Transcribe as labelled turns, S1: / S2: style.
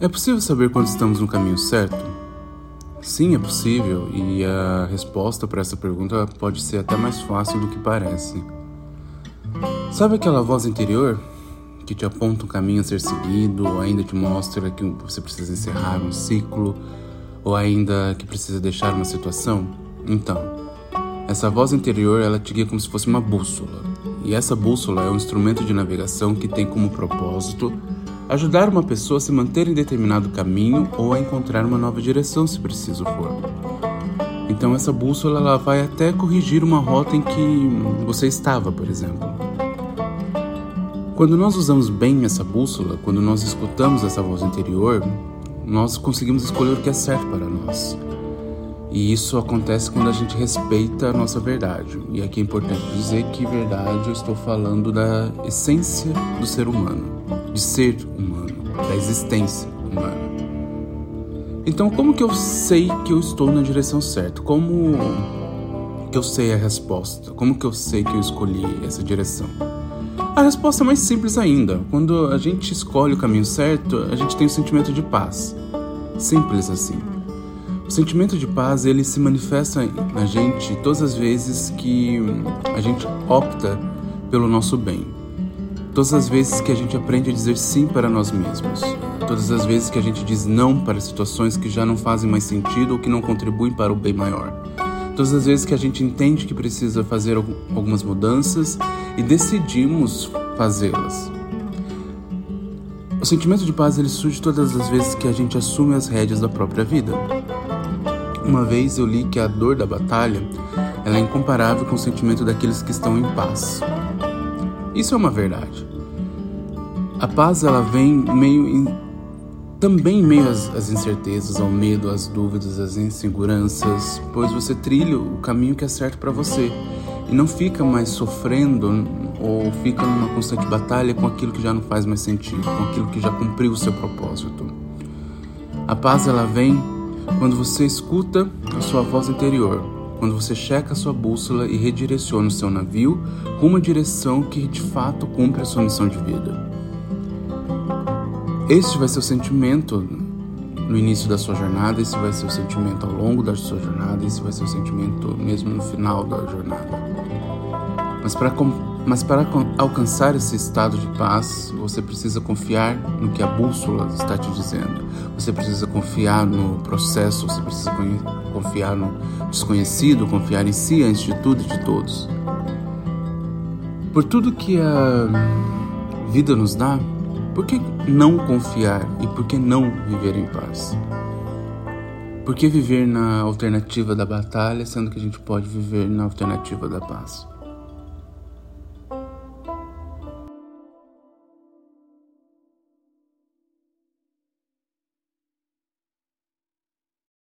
S1: É possível saber quando estamos no caminho certo? Sim, é possível, e a resposta para essa pergunta pode ser até mais fácil do que parece. Sabe aquela voz interior que te aponta um caminho a ser seguido, ou ainda te mostra que você precisa encerrar um ciclo, ou ainda que precisa deixar uma situação? Então, essa voz interior ela te guia como se fosse uma bússola. E essa bússola é um instrumento de navegação que tem como propósito ajudar uma pessoa a se manter em determinado caminho ou a encontrar uma nova direção se preciso for. Então essa bússola ela vai até corrigir uma rota em que você estava, por exemplo. Quando nós usamos bem essa bússola, quando nós escutamos essa voz interior, nós conseguimos escolher o que é certo para nós. E isso acontece quando a gente respeita a nossa verdade. E aqui é importante dizer que verdade eu estou falando da essência do ser humano, de ser humano, da existência humana. Então, como que eu sei que eu estou na direção certa? Como que eu sei a resposta? Como que eu sei que eu escolhi essa direção? A resposta é mais simples ainda. Quando a gente escolhe o caminho certo, a gente tem o um sentimento de paz. Simples assim. O sentimento de paz ele se manifesta na gente todas as vezes que a gente opta pelo nosso bem. Todas as vezes que a gente aprende a dizer sim para nós mesmos. Todas as vezes que a gente diz não para situações que já não fazem mais sentido ou que não contribuem para o bem maior. Todas as vezes que a gente entende que precisa fazer algumas mudanças e decidimos fazê-las. O sentimento de paz ele surge todas as vezes que a gente assume as rédeas da própria vida. Uma vez eu li que a dor da batalha ela é incomparável com o sentimento daqueles que estão em paz. Isso é uma verdade. A paz ela vem meio também em meio às, às, incertezas, ao medo, às dúvidas, às inseguranças, pois você trilha o caminho que é certo para você e não fica mais sofrendo ou fica numa constante batalha com aquilo que já não faz mais sentido, com aquilo que já cumpriu o seu propósito. A paz ela vem quando você escuta a sua voz interior, quando você checa a sua bússola e redireciona o seu navio rumo à direção que de fato cumpre a sua missão de vida. Este vai ser o sentimento no início da sua jornada, esse vai ser o sentimento ao longo da sua jornada, esse vai ser o sentimento mesmo no final da jornada. Mas para mas para alcançar esse estado de paz, você precisa confiar no que a bússola está te dizendo. Você precisa confiar no processo, você precisa confiar no desconhecido, confiar em si antes de tudo e de todos. Por tudo que a vida nos dá, por que não confiar e por que não viver em paz? Por que viver na alternativa da batalha, sendo que a gente pode viver na alternativa da paz?